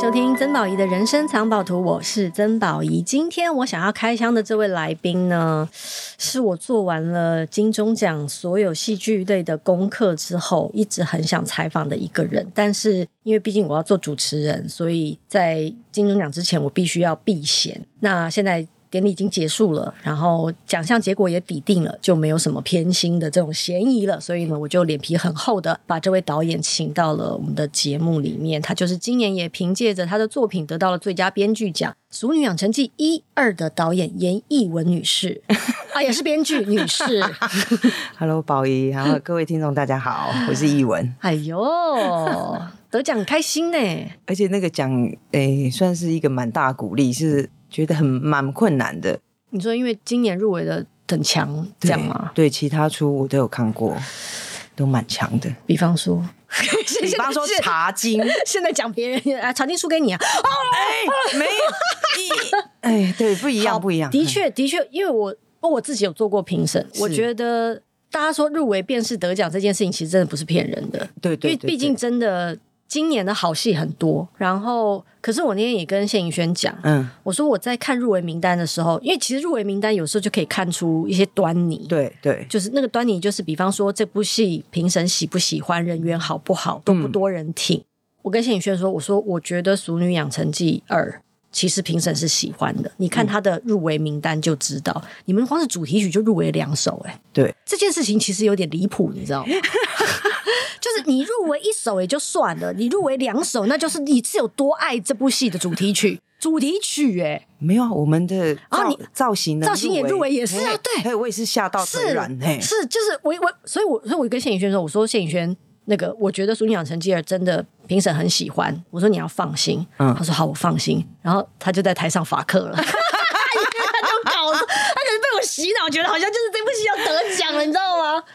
收听曾宝仪的人生藏宝图，我是曾宝仪。今天我想要开箱的这位来宾呢，是我做完了金钟奖所有戏剧类的功课之后，一直很想采访的一个人。但是因为毕竟我要做主持人，所以在金钟奖之前我必须要避嫌。那现在。典礼已经结束了，然后奖项结果也抵定了，就没有什么偏心的这种嫌疑了。所以呢，我就脸皮很厚的把这位导演请到了我们的节目里面。他就是今年也凭借着他的作品得到了最佳编剧奖《俗女养成记》一二的导演严艺文女士啊，也是编剧女士。Hello，宝仪，然后各位听众大家好，我是艺文。哎呦，得奖开心呢！而且那个奖诶，算是一个蛮大鼓励，是。觉得很蛮困难的。你说，因为今年入围的很强，这样吗？对，其他出我都有看过，都蛮强的。比方说，比方说 《茶经》，现在讲别人啊，《茶经》输给你啊？哦哎，没有，哎，对，不一样，不一样。的确，的确，因为我我自己有做过评审，我觉得大家说入围便是得奖这件事情，其实真的不是骗人的。对对，因为毕竟真的。今年的好戏很多，然后可是我那天也跟谢颖轩讲，嗯，我说我在看入围名单的时候，因为其实入围名单有时候就可以看出一些端倪，对对，就是那个端倪，就是比方说这部戏评审喜不喜欢，人缘好不好，多不多人挺。嗯、我跟谢颖轩说，我说我觉得《熟女养成记二》其实评审是喜欢的，你看他的入围名单就知道，嗯、你们光是主题曲就入围两首，哎，对，这件事情其实有点离谱，你知道吗？就是你入围一首也就算了，你入围两首，那就是你是有多爱这部戏的主题曲。主题曲哎，没有啊我们的啊，你、造型造型也入围也是啊，对，嘿，我也是吓到腿软嘿，是就是我我，所以我所以我跟谢颖轩说，我说谢盈萱那个，我觉得《俗女养成记尔》真的评审很喜欢，我说你要放心，嗯，他说好，我放心，然后他就在台上罚课了，他就搞，他可能被我洗脑，觉得好像就是这部戏要得奖了，你知道吗？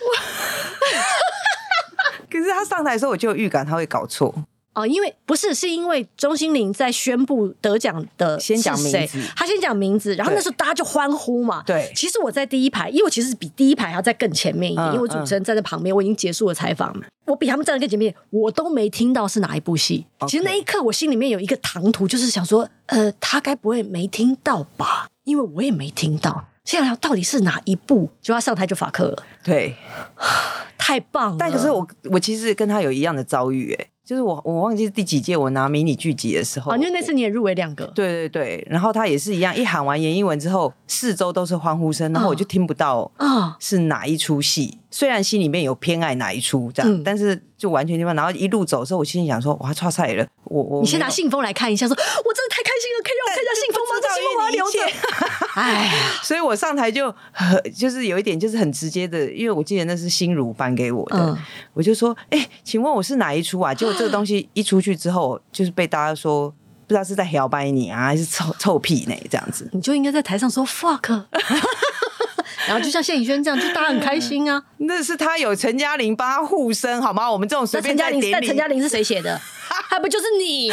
可是他上台的时候，我就有预感他会搞错哦，因为不是，是因为钟欣凌在宣布得奖的先讲名字，他先讲名字，然后那时候大家就欢呼嘛。对，其实我在第一排，因为我其实比第一排还要在更前面一点，嗯、因为我主持人站在旁边，我已经结束了采访，嗯、我比他们站在更前面，我都没听到是哪一部戏。其实那一刻我心里面有一个唐突，就是想说，呃，他该不会没听到吧？因为我也没听到。现在到底是哪一部？就他上台就法克了。对，太棒了。但可是我我其实跟他有一样的遭遇，哎，就是我我忘记是第几届我拿迷你剧集的时候，哦，因为那次你也入围两个。对对对，然后他也是一样，一喊完严艺文之后，四周都是欢呼声，然后我就听不到啊是哪一出戏。哦虽然心里面有偏爱哪一出这样，嗯、但是就完全听不到。然后一路走的时候，我心里想说：“哇，差赛了！”我我你先拿信封来看一下说，说我真的太开心了，可以让我看一下信封吗？我要留着。哎呀，所以我上台就很就是有一点就是很直接的，因为我记得那是心如颁给我的，嗯、我就说：“哎、欸，请问我是哪一出啊？”结果这个东西一出去之后，就是被大家说不知道是在摇摆你啊，还是臭臭屁呢？这样子，你就应该在台上说 fuck。然后就像谢宇轩这样，就大家很开心啊。那是他有陈嘉玲帮他护身，好吗？我们这种随便在典礼，但陈嘉玲是谁写的？还不就是你？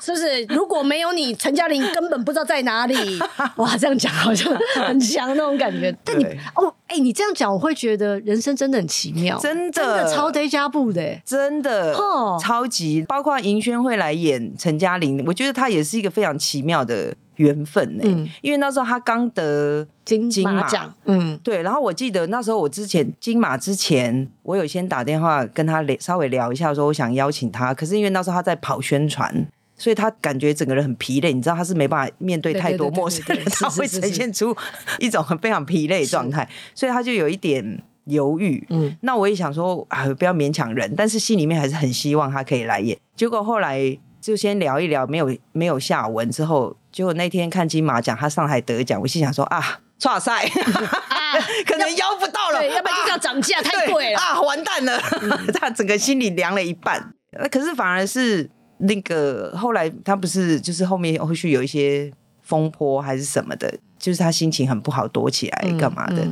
是不是？如果没有你，陈嘉玲根本不知道在哪里。哇，这样讲好像很强那种感觉。但你哦，哎，你这样讲，我会觉得人生真的很奇妙，真的，真的超 deja vu 的，真的哦，超级。包括银萱会来演陈嘉玲，我觉得她也是一个非常奇妙的。缘分呢、欸？嗯、因为那时候他刚得金金马奖，嗯，对。然后我记得那时候我之前金马之前，我有先打电话跟他聊，稍微聊一下，说我想邀请他。可是因为那时候他在跑宣传，所以他感觉整个人很疲累。你知道他是没办法面对太多陌生人，他会呈现出一种很非常疲累的状态，所以他就有一点犹豫。嗯，那我也想说啊，不要勉强人，但是心里面还是很希望他可以来演。结果后来就先聊一聊，没有没有下文之后。结果那天看金马奖，他上台得奖，我心想说啊，剉赛，可能邀不到了，对，要不然就要涨价，太贵了啊，完蛋了，他整个心里凉了一半。可是反而是那个后来他不是就是后面后续有一些风波还是什么的，就是他心情很不好，躲起来干嘛的。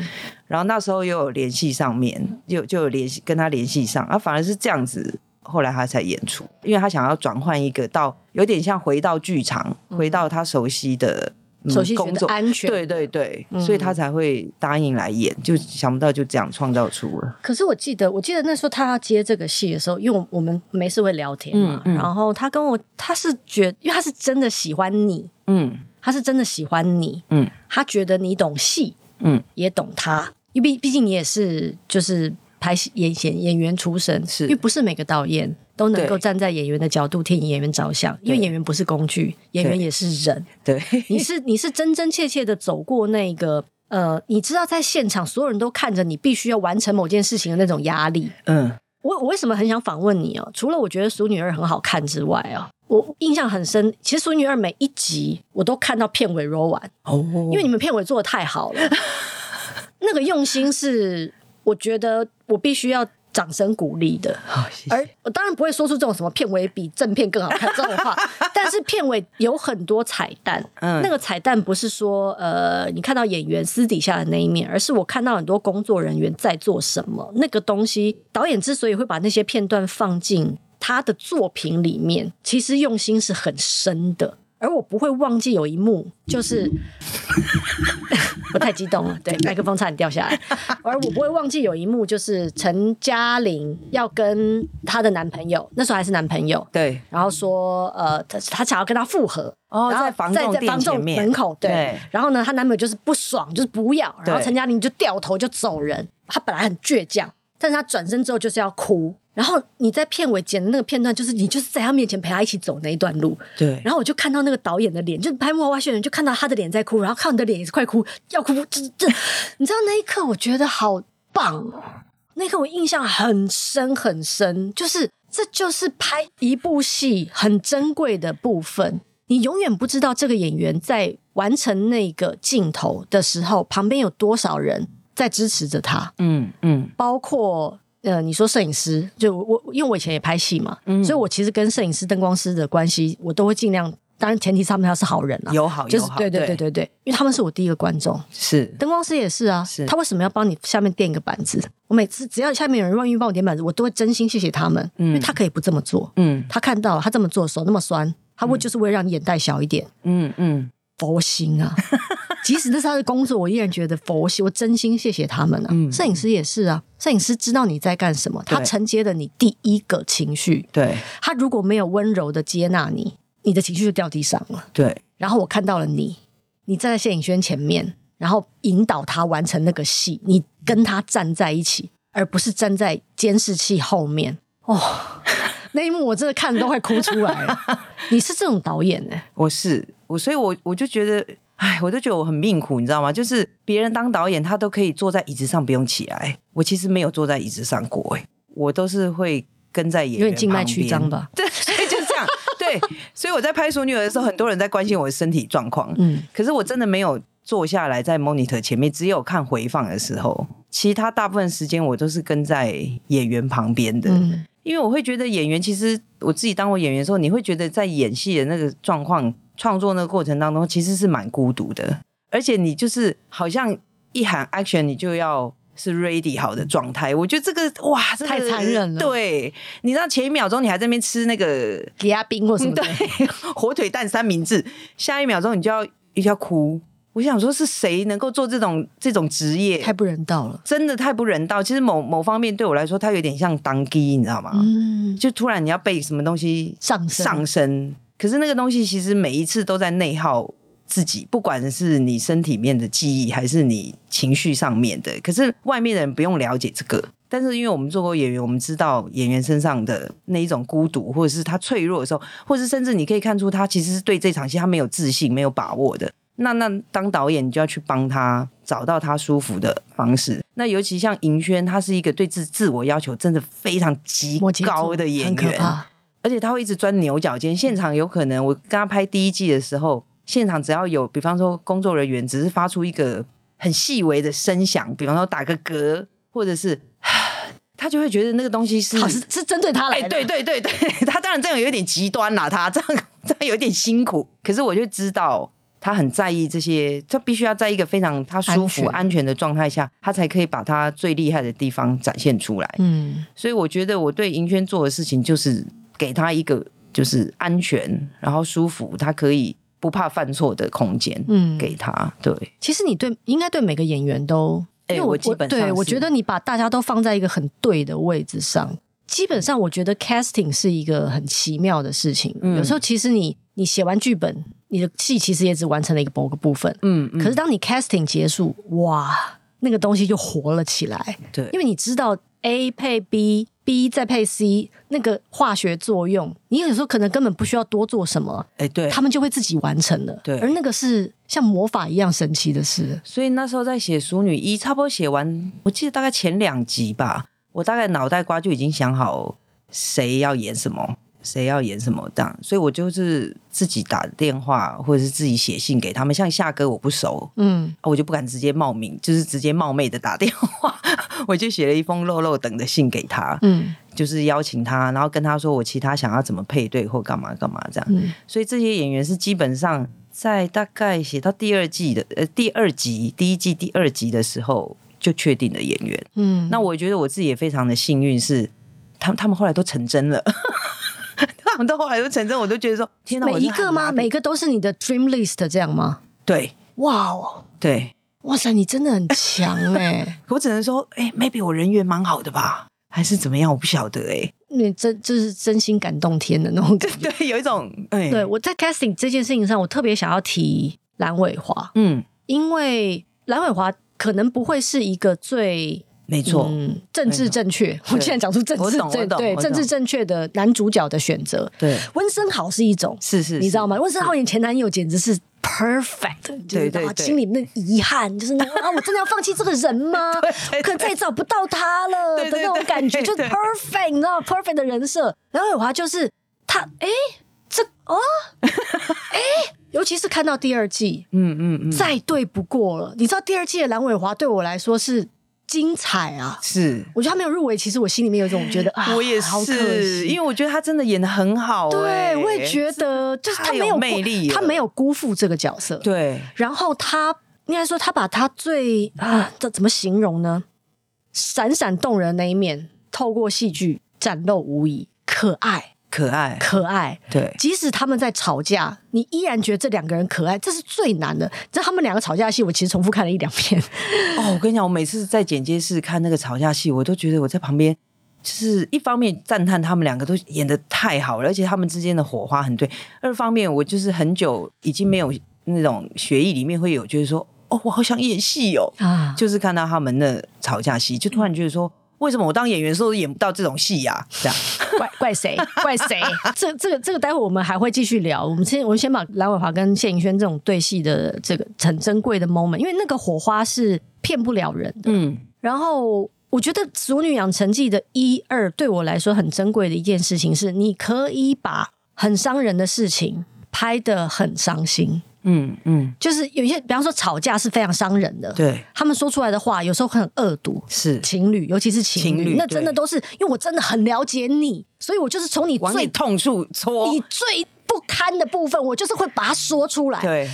然后那时候又有联系上面，就就有联系跟他联系上，啊，反而是这样子。后来他才演出，因为他想要转换一个到有点像回到剧场，回到他熟悉的手戏学的安全，对对对，嗯、所以他才会答应来演，就想不到就这样创造出了。可是我记得，我记得那时候他要接这个戏的时候，因为我们没事会聊天嘛，然后他跟我，他是觉得，因为他是真的喜欢你，嗯，他是真的喜欢你，嗯，他觉得你懂戏，嗯，也懂他，因为毕毕竟你也是就是拍演演演员出身，是因为不是每个导演。都能够站在演员的角度替演员着想，因为演员不是工具，演员也是人。对，你是你是真真切切的走过那个呃，你知道在现场所有人都看着你，必须要完成某件事情的那种压力。嗯，我我为什么很想访问你哦？除了我觉得《淑女二》很好看之外啊，我印象很深。其实《淑女二》每一集我都看到片尾 roll 完哦，因为你们片尾做的太好了，那个用心是我觉得我必须要。掌声鼓励的，好谢谢。而我当然不会说出这种什么片尾比正片更好看这种话，但是片尾有很多彩蛋。嗯，那个彩蛋不是说呃，你看到演员私底下的那一面，而是我看到很多工作人员在做什么。那个东西，导演之所以会把那些片段放进他的作品里面，其实用心是很深的。而我不会忘记有一幕，就是 我太激动了，对，麦克风差点掉下来。而我不会忘记有一幕，就是陈嘉玲要跟她的男朋友，那时候还是男朋友，对，然后说，呃，她她想要跟他复合，哦，然后在房仲在房仲门口，对，对然后呢，她男朋友就是不爽，就是不要，然后陈嘉玲就掉头就走人。她本来很倔强，但是她转身之后就是要哭。然后你在片尾剪的那个片段，就是你就是在他面前陪他一起走那一段路。对。然后我就看到那个导演的脸，就拍幕后花絮人就看到他的脸在哭，然后看你的脸也是快哭，要哭，这这，你知道那一刻我觉得好棒哦，那一刻我印象很深很深，就是这就是拍一部戏很珍贵的部分，你永远不知道这个演员在完成那个镜头的时候，旁边有多少人在支持着他。嗯嗯，包括。呃，你说摄影师，就我，因为我以前也拍戏嘛，嗯、所以我其实跟摄影师、灯光师的关系，我都会尽量，当然前提他们要是好人啊，友好，就是对对对对对，因为他们是我第一个观众，是灯光师也是啊，是他为什么要帮你下面垫一个板子？我每次只要下面有人愿意帮我垫板子，我都会真心谢谢他们，嗯、因为他可以不这么做，嗯，他看到了他这么做手那么酸，他会就是为了让你眼袋小一点，嗯嗯。嗯佛心啊！即使这是他的工作，我依然觉得佛心。我真心谢谢他们啊！摄影师也是啊，摄影师知道你在干什么，他承接了你第一个情绪。对，他如果没有温柔的接纳你，你的情绪就掉地上了。对，然后我看到了你，你站在谢颖轩前面，然后引导他完成那个戏，你跟他站在一起，而不是站在监视器后面。哦。那一幕我真的看都快哭出来了。你是这种导演呢？我是我，所以我我就觉得，哎，我都觉得我很命苦，你知道吗？就是别人当导演，他都可以坐在椅子上不用起来，我其实没有坐在椅子上过，哎，我都是会跟在演员静脉曲张吧？对，所以就是这样。对，所以我在拍《淑女儿》的时候，很多人在关心我的身体状况，嗯，可是我真的没有坐下来在 monitor 前面，只有看回放的时候，其他大部分时间我都是跟在演员旁边的。嗯因为我会觉得演员，其实我自己当过演员的时候，你会觉得在演戏的那个状况、创作那个过程当中，其实是蛮孤独的。而且你就是好像一喊 action，你就要是 ready 好的状态。我觉得这个哇，这个、太残忍了。对，你知道前一秒钟你还在那边吃那个给阿冰或什么，对，火腿蛋三明治，下一秒钟你就要一定要哭。我想说，是谁能够做这种这种职业？太不人道了，真的太不人道。其实某某方面对我来说，它有点像当机，你知道吗？嗯，就突然你要被什么东西上身上身，可是那个东西其实每一次都在内耗自己，不管是你身体面的记忆，还是你情绪上面的。可是外面的人不用了解这个，但是因为我们做过演员，我们知道演员身上的那一种孤独，或者是他脆弱的时候，或者是甚至你可以看出他其实是对这场戏他没有自信、没有把握的。那那当导演，你就要去帮他找到他舒服的方式。那尤其像银轩，他是一个对自自我要求真的非常极高的演员，而且他会一直钻牛角尖。现场有可能我跟他拍第一季的时候，现场只要有，比方说工作人员只是发出一个很细微的声响，比方说打个嗝，或者是，他就会觉得那个东西是是是针对他来的。哎，对对对对，他当然这样有点极端啦，他这样这样有点辛苦。可是我就知道。他很在意这些，他必须要在一个非常他舒服、安全的状态下，他才可以把他最厉害的地方展现出来。嗯，所以我觉得我对银轩做的事情就是给他一个就是安全，然后舒服，他可以不怕犯错的空间，嗯，给他。对，其实你对应该对每个演员都，因为我，我基本上对我觉得你把大家都放在一个很对的位置上。基本上，我觉得 casting 是一个很奇妙的事情。嗯、有时候，其实你你写完剧本，你的戏其实也只完成了一个某个部分。嗯，嗯可是当你 casting 结束，哇，那个东西就活了起来。对，因为你知道 A 配 B，B 再配 C，那个化学作用，你有时候可能根本不需要多做什么。哎，对，他们就会自己完成了。对，而那个是像魔法一样神奇的事。所以那时候在写《淑女一》，差不多写完，我记得大概前两集吧。我大概脑袋瓜就已经想好谁要演什么，谁要演什么这样，所以我就是自己打电话或者是自己写信给他们。像夏哥我不熟，嗯，我就不敢直接冒名，就是直接冒昧的打电话，我就写了一封漏漏等的信给他，嗯，就是邀请他，然后跟他说我其他想要怎么配对或干嘛干嘛这样。嗯，所以这些演员是基本上在大概写到第二季的呃第二集，第一季第二集的时候。就确定的演员，嗯，那我觉得我自己也非常的幸运，是他们他们后来都成真了，他们都后来都成真，我都觉得说，天哪，每一个吗？每个都是你的 dream list 这样吗？对，哇哦，对，哇塞，你真的很强哎！我只能说，哎，maybe 我人缘蛮好的吧，还是怎么样？我不晓得哎，你真就是真心感动天的那种感觉，对，有一种，哎，对我在 casting 这件事情上，我特别想要提蓝伟华，嗯，因为蓝伟华。可能不会是一个最没错、嗯，政治正确。我现在讲出政治正对政治正确的男主角的选择。对，温森豪是一种，是是，你知道吗？温森豪演前男友简直是 perfect，就是心里那遗憾，就是 啊，我真的要放弃这个人吗？我可能再也找不到他了的那种感觉，就是 perfect，你知道 perfect 的人设。然后有华就是他，哎，这哦，哎。尤其是看到第二季，嗯嗯嗯，再对不过了。你知道第二季的蓝伟华对我来说是精彩啊，是。我觉得他没有入围，其实我心里面有一种觉得啊，我也是，好可惜，因为我觉得他真的演的很好。对，我也觉得，就是他没有魅力，他没有辜负这个角色。对，然后他应该说，他把他最啊，这怎么形容呢？闪闪动人的那一面，透过戏剧展露无遗，可爱。可爱，可爱，对。即使他们在吵架，你依然觉得这两个人可爱，这是最难的。这他们两个吵架戏，我其实重复看了一两遍。哦，我跟你讲，我每次在剪接室看那个吵架戏，我都觉得我在旁边，就是一方面赞叹他们两个都演的太好了，而且他们之间的火花很对；二方面，我就是很久已经没有那种学艺里面会有，就是说，哦，我好想演戏哦，啊，就是看到他们那吵架戏，就突然觉得说。为什么我当演员的时候演不到这种戏呀、啊？这样怪怪谁？怪谁？这这个这个待会我们还会继续聊。我们先我们先把蓝伟华跟谢盈轩这种对戏的这个很珍贵的 moment，因为那个火花是骗不了人的。嗯，然后我觉得《俗女养成记》的一二对我来说很珍贵的一件事情是，你可以把很伤人的事情拍得很伤心。嗯嗯，就是有一些，比方说吵架是非常伤人的，对，他们说出来的话有时候很恶毒，是。情侣，尤其是情侣，那真的都是因为我真的很了解你，所以我就是从你最你痛处戳，你最不堪的部分，我就是会把它说出来。对，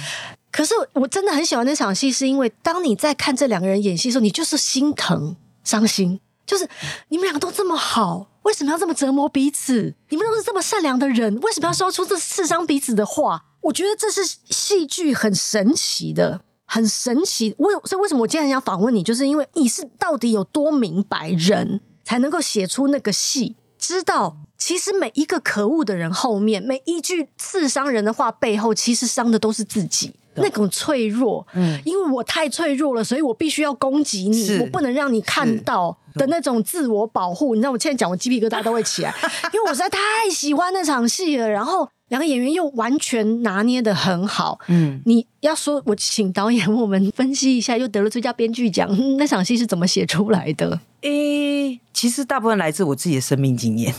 可是我真的很喜欢那场戏，是因为当你在看这两个人演戏的时候，你就是心疼、伤心，就是你们两个都这么好，为什么要这么折磨彼此？你们都是这么善良的人，为什么要说出这刺伤彼此的话？我觉得这是戏剧很神奇的，很神奇。为所以为什么我今天想访问你，就是因为你是到底有多明白人才能够写出那个戏，知道其实每一个可恶的人后面，每一句刺伤人的话背后，其实伤的都是自己那种脆弱。嗯，因为我太脆弱了，所以我必须要攻击你，我不能让你看到的那种自我保护。你知道，我现在讲，我鸡皮疙瘩都会起来，因为我实在太喜欢那场戏了。然后。两个演员又完全拿捏的很好，嗯，你要说，我请导演我们分析一下，又得了最佳编剧奖，那场戏是怎么写出来的？诶、欸，其实大部分来自我自己的生命经验，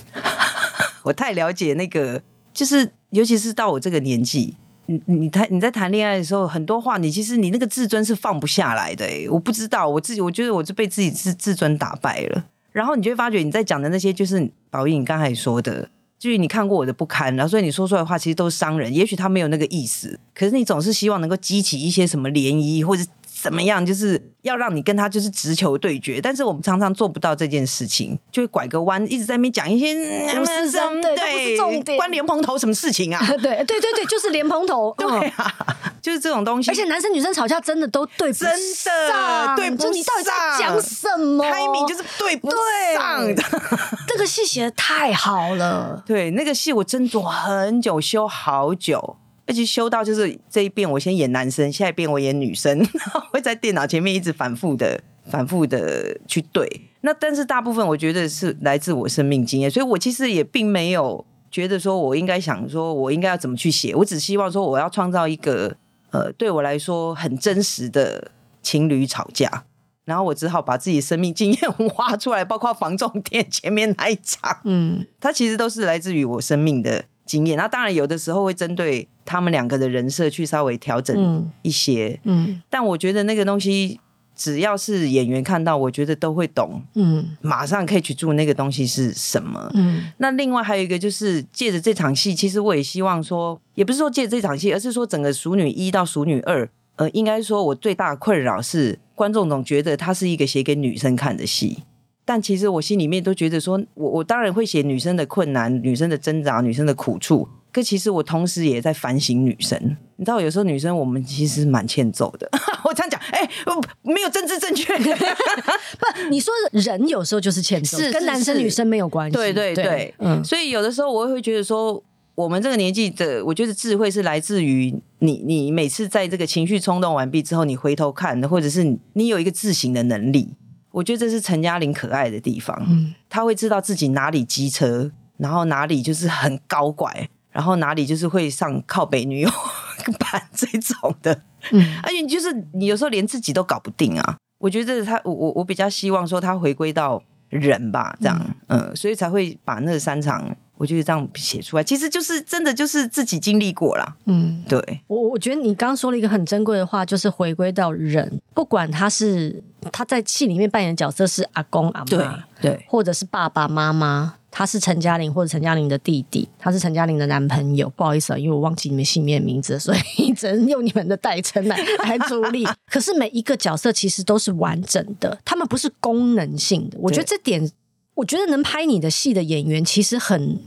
我太了解那个，就是尤其是到我这个年纪，你你谈你在谈恋爱的时候，很多话你其实你那个自尊是放不下来的，诶，我不知道我自己，我觉得我是被自己自自尊打败了，然后你就会发觉你在讲的那些，就是宝仪你刚才说的。就是你看过我的不堪，然后所以你说出来的话其实都是伤人。也许他没有那个意思，可是你总是希望能够激起一些什么涟漪或者怎么样，就是要让你跟他就是直球对决。但是我们常常做不到这件事情，就会拐个弯，一直在那边讲一些不是什么对，不是重点，关莲蓬头什么事情啊？对对对对，就是莲蓬头，对啊，就是这种东西。而且男生女生吵架真的都对不上，真的对不上。你到底在讲什么？开明就是对不上的。这个戏写的太好了，对，那个戏我斟酌很久，修好久。而且修到就是这一遍我先演男生，下一遍我演女生，然后会在电脑前面一直反复的、反复的去对。那但是大部分我觉得是来自我生命经验，所以我其实也并没有觉得说我应该想说我应该要怎么去写，我只希望说我要创造一个呃对我来说很真实的情侣吵架，然后我只好把自己生命经验 挖出来，包括房仲店前面那一场，嗯，它其实都是来自于我生命的经验。那当然有的时候会针对。他们两个的人设去稍微调整一些，嗯，嗯，但我觉得那个东西只要是演员看到，我觉得都会懂，嗯，马上可以去注那个东西是什么，嗯。那另外还有一个就是借着这场戏，其实我也希望说，也不是说借着这场戏，而是说整个《熟女一》到《熟女二》，呃，应该说我最大的困扰是观众总觉得它是一个写给女生看的戏，但其实我心里面都觉得说，我我当然会写女生的困难、女生的挣扎、女生的苦处。可其实我同时也在反省女生，你知道，有时候女生我们其实蛮欠揍的。我这样讲，哎、欸，没有政治正确。不，你说人有时候就是欠揍，是跟男生女生没有关系。对对对。所以有的时候我会觉得说，我们这个年纪的，我觉得智慧是来自于你，你每次在这个情绪冲动完毕之后，你回头看，或者是你有一个自省的能力。我觉得这是陈嘉玲可爱的地方。嗯，她会知道自己哪里机车，然后哪里就是很高拐。然后哪里就是会上靠北女友 版这种的，嗯，而且就是你有时候连自己都搞不定啊。我觉得他，我我我比较希望说他回归到人吧，这样，嗯，嗯，所以才会把那三场，我就是这样写出来，其实就是真的就是自己经历过啦。嗯，对。我我觉得你刚刚说了一个很珍贵的话，就是回归到人，不管他是他在戏里面扮演的角色是阿公阿妈，对，对，或者是爸爸妈妈。他是陈嘉玲或者陈嘉玲的弟弟，他是陈嘉玲的男朋友。不好意思啊，因为我忘记你们姓面名字，所以只能用你们的代称来来处理。可是每一个角色其实都是完整的，他们不是功能性的。我觉得这点，我觉得能拍你的戏的演员其实很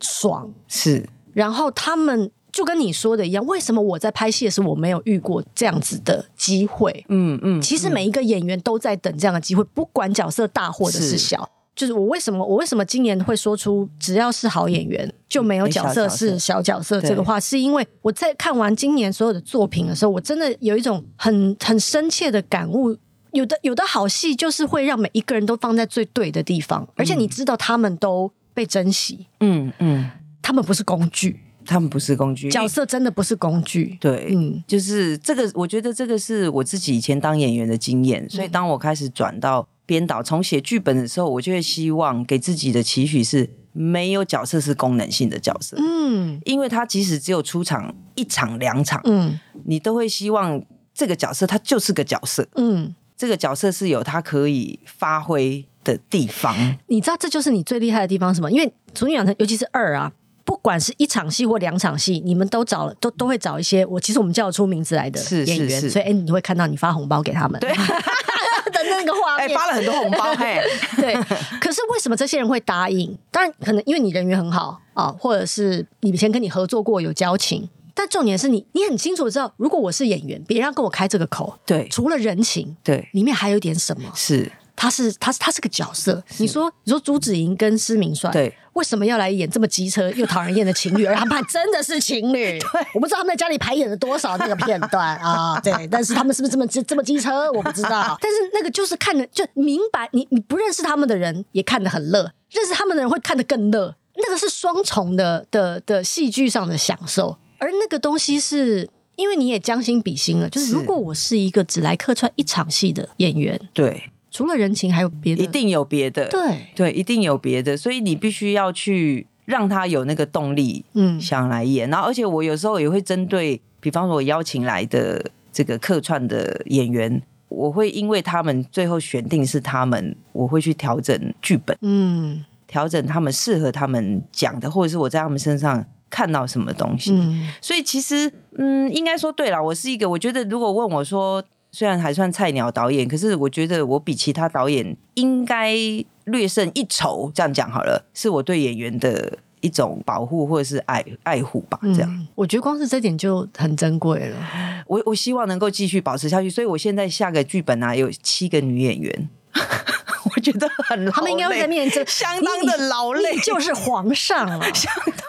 爽。是，然后他们就跟你说的一样，为什么我在拍戏的时候我没有遇过这样子的机会？嗯嗯，其实每一个演员都在等这样的机会，不管角色大或者是小。就是我为什么我为什么今年会说出只要是好演员就没有角色是小角色这个话，是因为我在看完今年所有的作品的时候，我真的有一种很很深切的感悟。有的有的好戏就是会让每一个人都放在最对的地方，而且你知道他们都被珍惜。嗯嗯，他们不是工具，他们不是工具，角色真的不是工具。对，嗯，就是这个，我觉得这个是我自己以前当演员的经验，所以当我开始转到。编导从写剧本的时候，我就会希望给自己的期许是没有角色是功能性的角色，嗯，因为他即使只有出场一场两场，嗯，你都会希望这个角色他就是个角色，嗯，这个角色是有他可以发挥的地方。你知道这就是你最厉害的地方什么？因为《俗女养成》尤其是二啊，不管是一场戏或两场戏，你们都找了都都会找一些我其实我们叫得出名字来的演员，是是是，所以哎，你会看到你发红包给他们，对。那个画面，哎，发了很多红包，嘿，对。可是为什么这些人会答应？当然，可能因为你人缘很好啊，或者是以前跟你合作过有交情。但重点是你，你很清楚知道，如果我是演员，别人要跟我开这个口，对，除了人情，对，里面还有点什么？是。他是他是他是个角色，你说你说朱子莹跟施明帅，对，为什么要来演这么机车又讨人厌的情侣？而他们还真的是情侣，对，我不知道他们在家里排演了多少那个片段啊，对，但是他们是不是这么这么机车？我不知道，但是那个就是看的就明白，你你不认识他们的人也看得很乐，认识他们的人会看得更乐，那个是双重的的的戏剧上的享受，而那个东西是因为你也将心比心了，就是如果我是一个只来客串一场戏的演员，对。除了人情，还有别的，一定有别的。对对，一定有别的，所以你必须要去让他有那个动力，嗯，想来演。然后，而且我有时候也会针对，比方说我邀请来的这个客串的演员，我会因为他们最后选定是他们，我会去调整剧本，嗯，调整他们适合他们讲的，或者是我在他们身上看到什么东西。嗯，所以其实，嗯，应该说对了，我是一个，我觉得如果问我说。虽然还算菜鸟导演，可是我觉得我比其他导演应该略胜一筹。这样讲好了，是我对演员的一种保护或者是爱爱护吧。这样、嗯，我觉得光是这点就很珍贵了。我我希望能够继续保持下去，所以我现在下个剧本啊，有七个女演员。我觉得很，他们应该会在面前相当的劳累，就是皇上啊。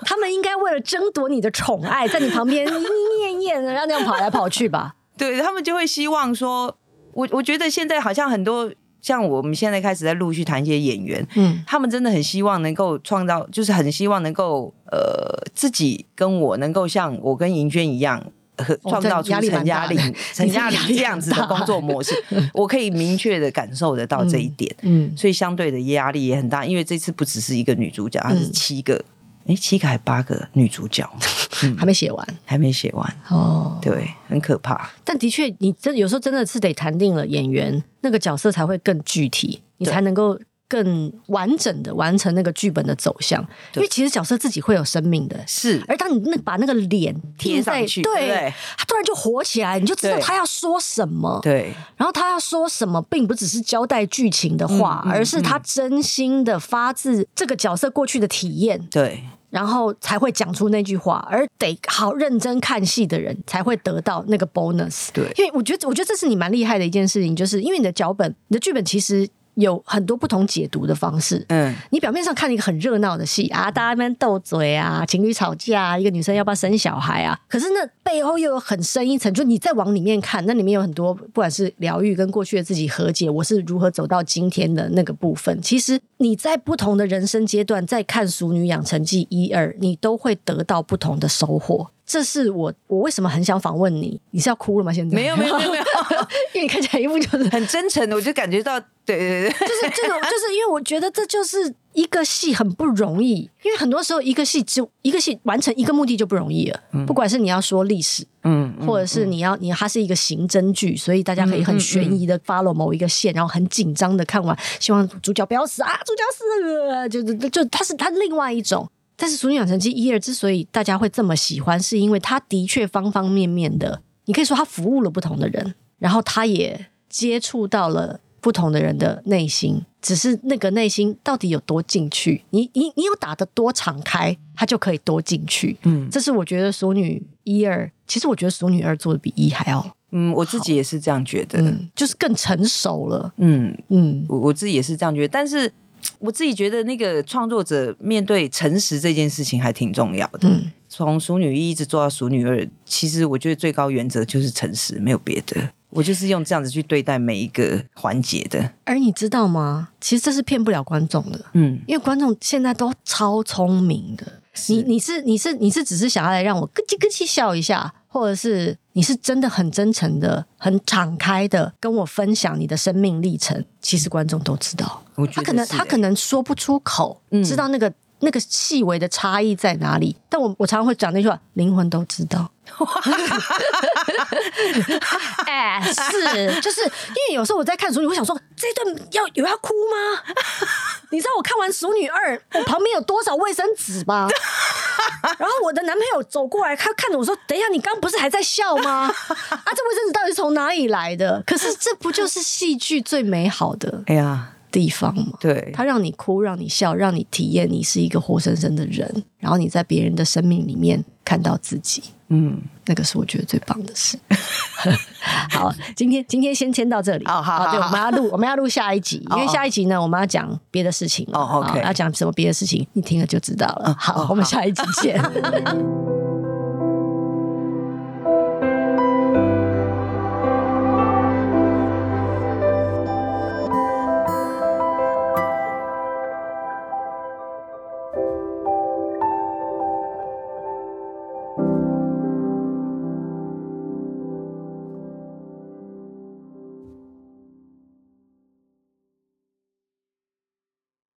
他们应该为了争夺你的宠爱，在你旁边念念然后那样跑来跑去吧。对，他们就会希望说，我我觉得现在好像很多像我们现在开始在陆续谈一些演员，嗯，他们真的很希望能够创造，就是很希望能够呃自己跟我能够像我跟银娟一样。和创造出陈嘉玲、陈嘉玲这样子的工作模式，我可以明确的感受得到这一点。嗯，所以相对的压力也很大，因为这次不只是一个女主角，她是七个，哎，七个还八个女主角，还没写完，还没写完哦，对，很可怕。但的确，你真有时候真的是得谈定了演员那个角色才会更具体，你才能够。更完整的完成那个剧本的走向，因为其实角色自己会有生命的，是。而当你那把那个脸贴上去，对，他突然就活起来，你就知道他要说什么，对。然后他要说什么，并不只是交代剧情的话，而是他真心的发自这个角色过去的体验，对。然后才会讲出那句话，而得好认真看戏的人才会得到那个 bonus，对。因为我觉得，我觉得这是你蛮厉害的一件事情，就是因为你的脚本，你的剧本其实。有很多不同解读的方式。嗯，你表面上看一个很热闹的戏啊，大家在那边斗嘴啊，情侣吵架，一个女生要不要生小孩啊？可是那背后又有很深一层，就你再往里面看，那里面有很多，不管是疗愈跟过去的自己和解，我是如何走到今天的那个部分。其实你在不同的人生阶段，在看《熟女养成记》一二，你都会得到不同的收获。这是我我为什么很想访问你？你是要哭了吗？现在没有没有没有没有，因为你看起来一副就是很真诚的，我就感觉到，对对对，就是这种，就是因为我觉得这就是一个戏很不容易，因为很多时候一个戏就一个戏完成一个目的就不容易了。嗯、不管是你要说历史，嗯，或者是你要你它是一个刑侦剧，所以大家可以很悬疑的 follow 某一个线，然后很紧张的看完，希望主角不要死啊，主角死了，就就就它是它另外一种。但是《熟女养成记》一二之所以大家会这么喜欢，是因为他的确方方面面的，你可以说他服务了不同的人，然后他也接触到了不同的人的内心，只是那个内心到底有多进去，你你你有打得多敞开，他就可以多进去。嗯，这是我觉得《熟女一二》，其实我觉得《熟女二》做的比一还要，嗯，我自己也是这样觉得，嗯，就是更成熟了。嗯嗯，我我自己也是这样觉得，但是。我自己觉得，那个创作者面对诚实这件事情还挺重要的。嗯，从熟女一一直做到熟女二，其实我觉得最高原则就是诚实，没有别的。我就是用这样子去对待每一个环节的。而你知道吗？其实这是骗不了观众的。嗯，因为观众现在都超聪明的。你你是你是你是只是想要来让我咯叽咯叽笑一下，或者是你是真的很真诚的、很敞开的跟我分享你的生命历程。其实观众都知道。他可能他可能说不出口，嗯、知道那个那个细微的差异在哪里。但我我常常会讲那句话，灵魂都知道。哎，是，就是因为有时候我在看熟女，我想说这一段要有要哭吗？你知道我看完熟女二，我旁边有多少卫生纸吗？然后我的男朋友走过来，他看着我说：“等一下，你刚不是还在笑吗？啊，这卫生纸到底是从哪里来的？可是这不就是戏剧最美好的？哎呀。”地方嘛，对，他让你哭，让你笑，让你体验你是一个活生生的人，然后你在别人的生命里面看到自己，嗯，那个是我觉得最棒的事。好，今天今天先签到这里，哦，好，好，对，我们要录我们要录下一集，因为下一集呢，我们要讲别的事情，哦，OK，要讲什么别的事情，你听了就知道了。好，我们下一集见。